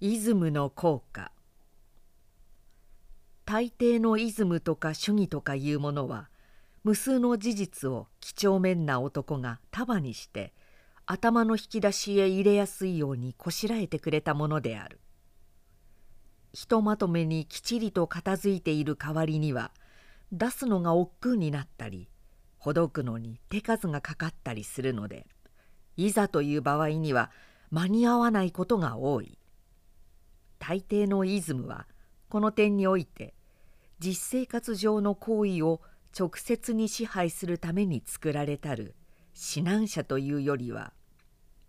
イズムの効果大抵のイズムとか主義とかいうものは無数の事実を几帳面な男が束にして頭の引き出しへ入れやすいようにこしらえてくれたものである。ひとまとめにきちりと片付いている代わりには出すのが億劫になったりほどくのに手数がかかったりするのでいざという場合には間に合わないことが多い。大抵のイズムはこの点において実生活上の行為を直接に支配するために作られたる指南者というよりは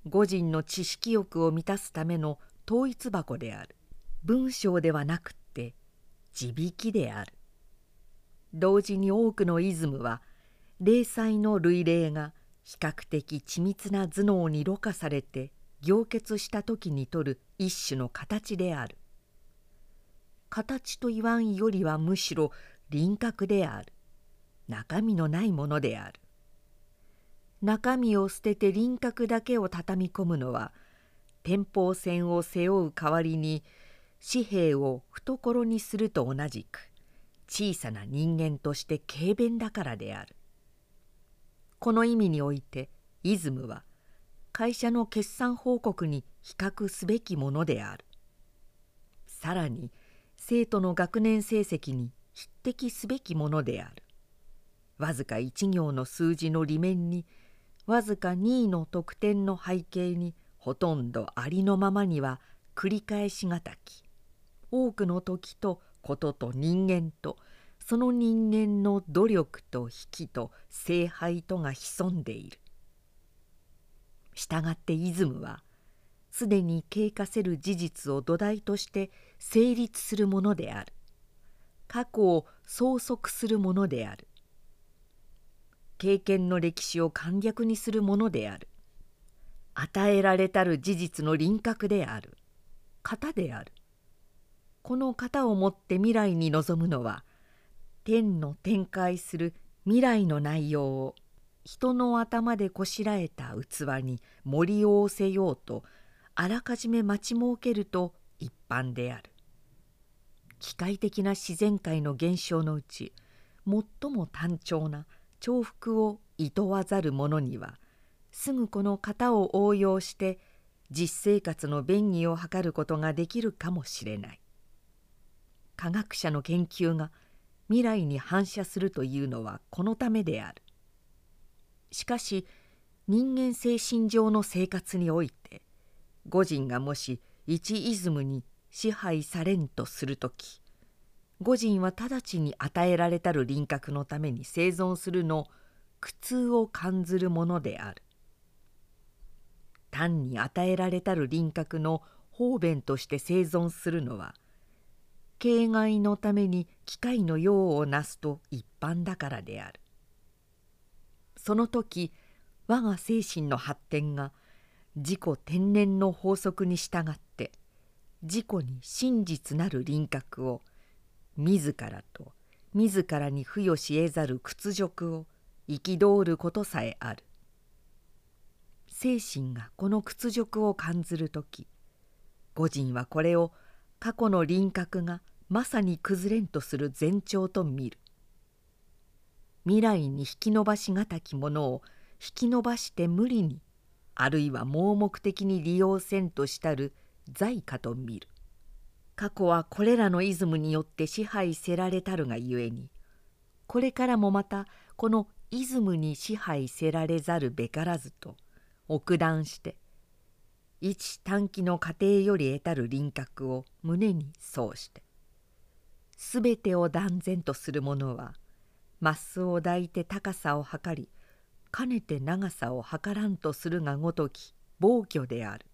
五人の知識欲を満たすための統一箱である文章ではなくって地引きである。同時に多くのイズムは霊彩の類例が比較的緻密な頭脳にろ過されて凝結した時にとる一種の形である。形と言わんよりはむしろ輪郭である。中身のないものである。中身を捨てて輪郭だけを畳み込むのは天保線を背負う代わりに紙幣を懐にすると同じく小さな人間として軽便だからである。この意味においてイズムは会社の決算報告に比較すべきものであるさらに生徒の学年成績に匹敵すべきものであるわずか1行の数字の裏面にわずか2位の得点の背景にほとんどありのままには繰り返しがたき多くの時とことと人間とその人間の努力と引きと聖杯とが潜んでいる。したがってイズムはすでに経過せる事実を土台として成立するものである。過去を相続するものである。経験の歴史を簡略にするものである。与えられたる事実の輪郭である。型である。この型をもって未来に臨むのは天の展開する未来の内容を人の頭でこしらえた器に盛り合わせようとあらかじめ待ち設けると一般である。機械的な自然界の現象のうち最も単調な重複をいとわざる者にはすぐこの型を応用して実生活の便宜を図ることができるかもしれない。科学者の研究が未来に反射するというのはこのためである。しかし人間精神上の生活において五人がもし一イズムに支配されんとする時五人は直ちに与えられたる輪郭のために生存するの苦痛を感ずるものである。単に与えられたる輪郭の方便として生存するのは形骸のために機械の用をなすと一般だからである。その時我が精神の発展が自己天然の法則に従って自己に真実なる輪郭を自らと自らに付与し得ざる屈辱を憤ることさえある。精神がこの屈辱を感ずる時五人はこれを過去の輪郭がまさに崩れんとする前兆と見る。未来に引き伸ばしがたきものを引き伸ばして無理にあるいは盲目的に利用せんとしたる財かと見る。過去はこれらのイズムによって支配せられたるがゆえにこれからもまたこのイズムに支配せられざるべからずと奥断して一短期の過程より得たる輪郭を胸にそうして全てを断然とする者はマスを抱いて高さを測りかねて長さを測らんとするがごとき暴挙である。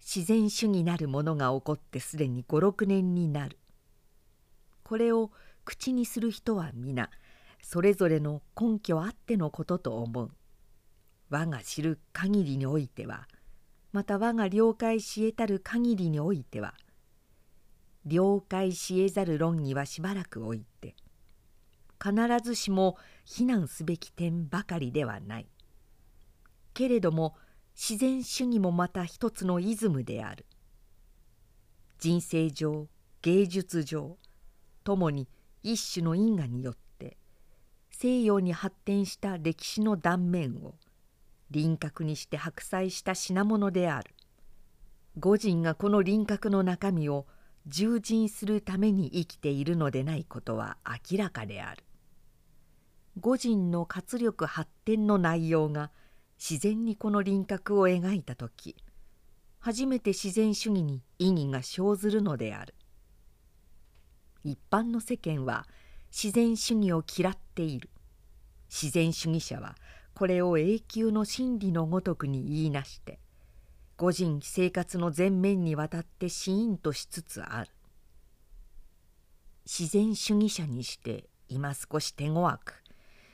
自然主義なるものが起こってすでに56年になる。これを口にする人は皆それぞれの根拠あってのことと思う。我が知る限りにおいてはまた我が了解し得たる限りにおいては了解し得ざる論議はしばらく置いて必ずしも非難すべき点ばかりではない。けれども自然主義もまた一つのイズムである。人生上芸術上ともに一種の因果によって西洋に発展した歴史の断面を輪郭にして白菜した品物である。五人がこの輪郭の中身を従人するために生きているのでないことは明らかである。五人の活力発展の内容が自然にこの輪郭を描いた時初めて自然主義に意義が生ずるのである。一般の世間は自然主義を嫌っている。自然主義者はこれを永久の真理のごとくに言いなして個人生活の全面にわたって死因としつつある。自然主義者にして今少し手強く。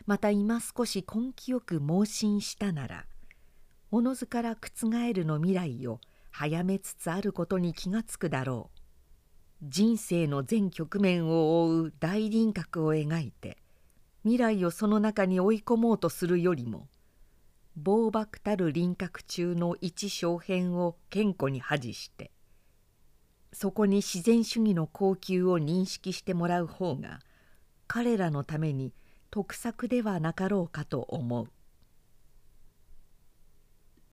また今少し根気よく盲信したならおのずから覆るの未来を早めつつあることに気がつくだろう。人生の全局面を覆う大輪郭を描いて未来をその中に追い込もうとするよりも暴漠たる輪郭中の一小片を健康に恥してそこに自然主義の高級を認識してもらう方が彼らのために得策ではなかろうかと思う。